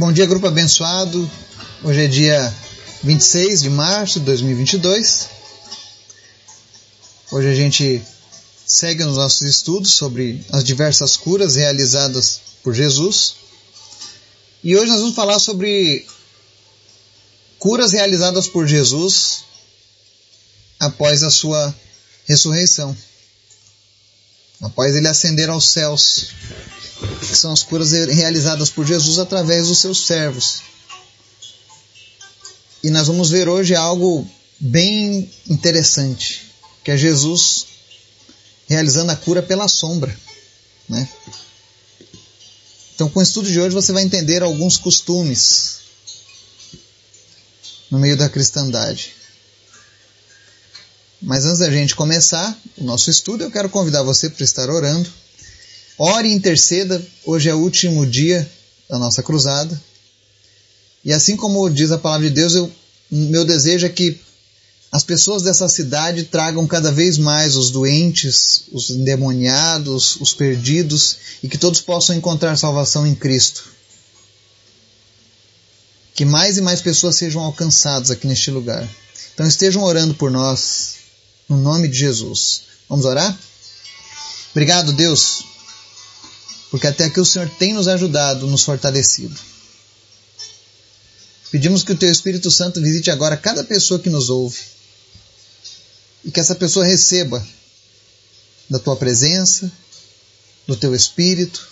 Bom dia, grupo abençoado. Hoje é dia 26 de março de 2022. Hoje a gente segue nos nossos estudos sobre as diversas curas realizadas por Jesus. E hoje nós vamos falar sobre curas realizadas por Jesus após a sua ressurreição, após ele ascender aos céus que são as curas realizadas por Jesus através dos seus servos. E nós vamos ver hoje algo bem interessante, que é Jesus realizando a cura pela sombra, né? Então, com o estudo de hoje você vai entender alguns costumes no meio da cristandade. Mas antes da gente começar o nosso estudo, eu quero convidar você para estar orando Ore e interceda, hoje é o último dia da nossa cruzada. E assim como diz a palavra de Deus, eu, meu desejo é que as pessoas dessa cidade tragam cada vez mais os doentes, os endemoniados, os perdidos e que todos possam encontrar salvação em Cristo. Que mais e mais pessoas sejam alcançadas aqui neste lugar. Então estejam orando por nós, no nome de Jesus. Vamos orar? Obrigado, Deus, porque até aqui o Senhor tem nos ajudado, nos fortalecido. Pedimos que o Teu Espírito Santo visite agora cada pessoa que nos ouve e que essa pessoa receba da Tua presença, do Teu Espírito,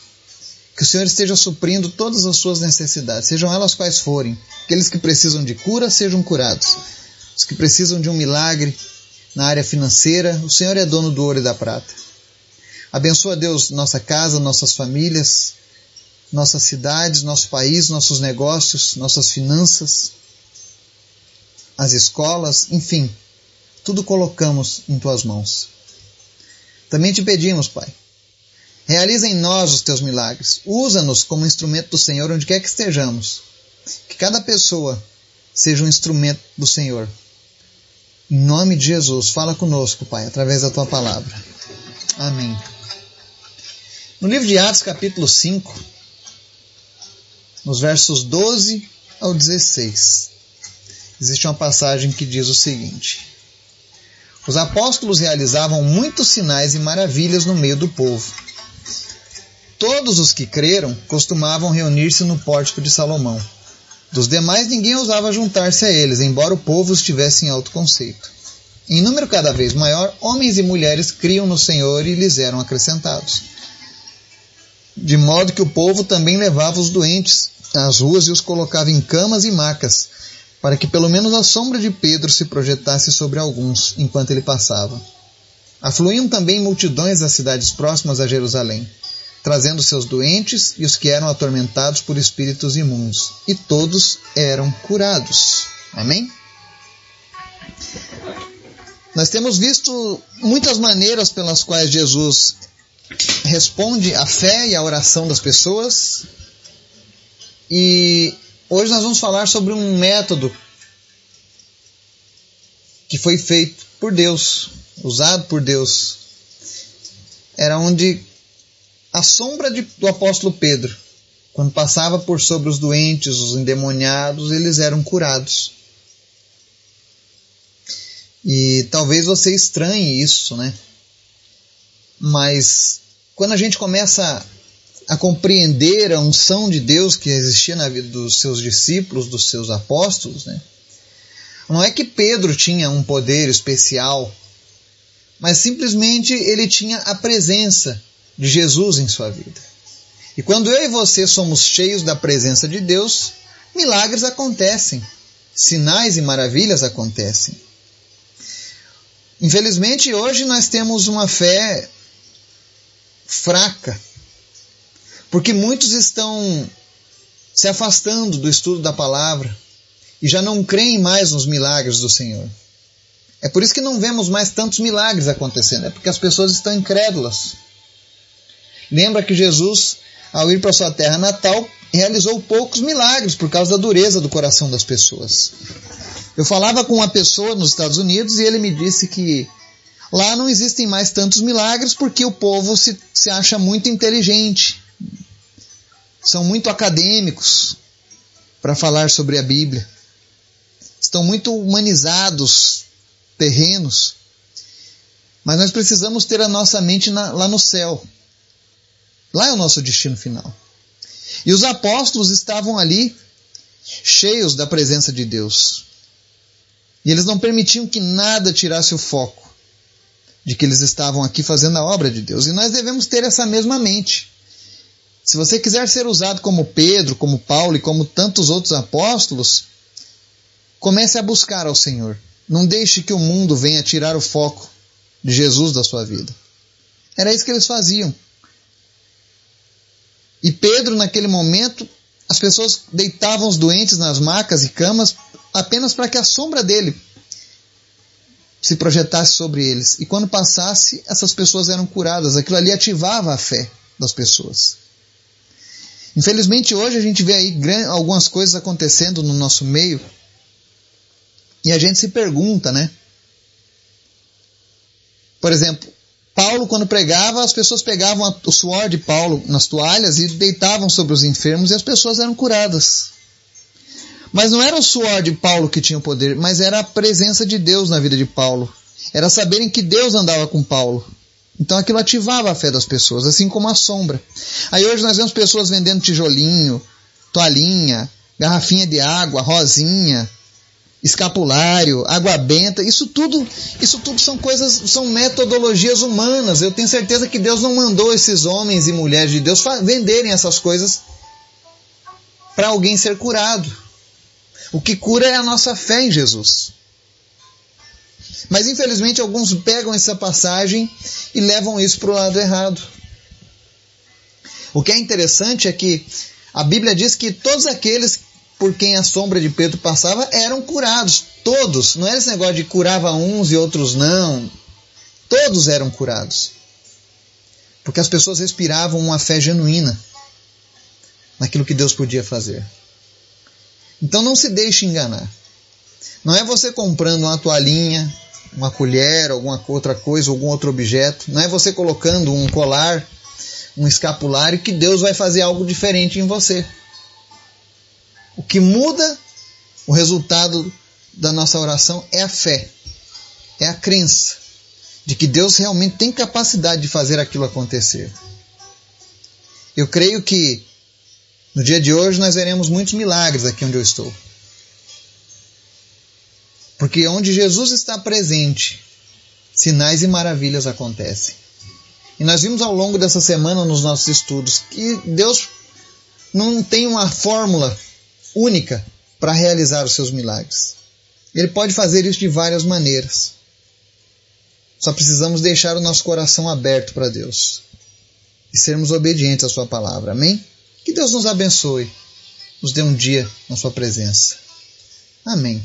que o Senhor esteja suprindo todas as suas necessidades, sejam elas quais forem. Aqueles que precisam de cura sejam curados. Os que precisam de um milagre na área financeira, o Senhor é dono do ouro e da prata. Abençoa, Deus, nossa casa, nossas famílias, nossas cidades, nosso país, nossos negócios, nossas finanças, as escolas, enfim, tudo colocamos em tuas mãos. Também te pedimos, Pai, realiza em nós os teus milagres, usa-nos como instrumento do Senhor onde quer que estejamos, que cada pessoa seja um instrumento do Senhor. Em nome de Jesus, fala conosco, Pai, através da tua palavra. Amém. No livro de Atos, capítulo 5, nos versos 12 ao 16, existe uma passagem que diz o seguinte: Os apóstolos realizavam muitos sinais e maravilhas no meio do povo. Todos os que creram costumavam reunir-se no pórtico de Salomão. Dos demais, ninguém ousava juntar-se a eles, embora o povo estivesse em alto conceito. Em número cada vez maior, homens e mulheres criam no Senhor e lhes eram acrescentados de modo que o povo também levava os doentes às ruas e os colocava em camas e macas, para que pelo menos a sombra de Pedro se projetasse sobre alguns enquanto ele passava. Afluíam também multidões das cidades próximas a Jerusalém, trazendo seus doentes e os que eram atormentados por espíritos imundos, e todos eram curados. Amém? Nós temos visto muitas maneiras pelas quais Jesus responde à fé e à oração das pessoas. E hoje nós vamos falar sobre um método que foi feito por Deus, usado por Deus. Era onde a sombra de, do apóstolo Pedro, quando passava por sobre os doentes, os endemoniados, eles eram curados. E talvez você estranhe isso, né? Mas quando a gente começa a compreender a unção de Deus que existia na vida dos seus discípulos, dos seus apóstolos, né? não é que Pedro tinha um poder especial, mas simplesmente ele tinha a presença de Jesus em sua vida. E quando eu e você somos cheios da presença de Deus, milagres acontecem, sinais e maravilhas acontecem. Infelizmente, hoje nós temos uma fé fraca, porque muitos estão se afastando do estudo da palavra e já não creem mais nos milagres do Senhor. É por isso que não vemos mais tantos milagres acontecendo, é porque as pessoas estão incrédulas. Lembra que Jesus, ao ir para sua terra natal, realizou poucos milagres por causa da dureza do coração das pessoas. Eu falava com uma pessoa nos Estados Unidos e ele me disse que Lá não existem mais tantos milagres porque o povo se, se acha muito inteligente, são muito acadêmicos para falar sobre a Bíblia. Estão muito humanizados, terrenos. Mas nós precisamos ter a nossa mente na, lá no céu. Lá é o nosso destino final. E os apóstolos estavam ali cheios da presença de Deus. E eles não permitiam que nada tirasse o foco de que eles estavam aqui fazendo a obra de Deus. E nós devemos ter essa mesma mente. Se você quiser ser usado como Pedro, como Paulo e como tantos outros apóstolos, comece a buscar ao Senhor. Não deixe que o mundo venha tirar o foco de Jesus da sua vida. Era isso que eles faziam. E Pedro, naquele momento, as pessoas deitavam os doentes nas macas e camas apenas para que a sombra dele se projetasse sobre eles. E quando passasse, essas pessoas eram curadas. Aquilo ali ativava a fé das pessoas. Infelizmente, hoje a gente vê aí algumas coisas acontecendo no nosso meio e a gente se pergunta, né? Por exemplo, Paulo, quando pregava, as pessoas pegavam o suor de Paulo nas toalhas e deitavam sobre os enfermos e as pessoas eram curadas. Mas não era o suor de Paulo que tinha o poder, mas era a presença de Deus na vida de Paulo. Era saberem que Deus andava com Paulo. Então aquilo ativava a fé das pessoas, assim como a sombra. Aí hoje nós vemos pessoas vendendo tijolinho, toalhinha, garrafinha de água, rosinha, escapulário, água benta, isso tudo, isso tudo são coisas, são metodologias humanas. Eu tenho certeza que Deus não mandou esses homens e mulheres de Deus venderem essas coisas para alguém ser curado. O que cura é a nossa fé em Jesus. Mas infelizmente alguns pegam essa passagem e levam isso para o lado errado. O que é interessante é que a Bíblia diz que todos aqueles por quem a sombra de Pedro passava eram curados. Todos. Não era esse negócio de curava uns e outros não. Todos eram curados. Porque as pessoas respiravam uma fé genuína naquilo que Deus podia fazer. Então não se deixe enganar. Não é você comprando uma toalhinha, uma colher, alguma outra coisa, algum outro objeto. Não é você colocando um colar, um escapulário que Deus vai fazer algo diferente em você. O que muda o resultado da nossa oração é a fé, é a crença de que Deus realmente tem capacidade de fazer aquilo acontecer. Eu creio que no dia de hoje nós veremos muitos milagres aqui onde eu estou. Porque onde Jesus está presente, sinais e maravilhas acontecem. E nós vimos ao longo dessa semana nos nossos estudos que Deus não tem uma fórmula única para realizar os seus milagres. Ele pode fazer isso de várias maneiras. Só precisamos deixar o nosso coração aberto para Deus e sermos obedientes à Sua palavra. Amém? Que Deus nos abençoe, nos dê um dia na Sua presença. Amém.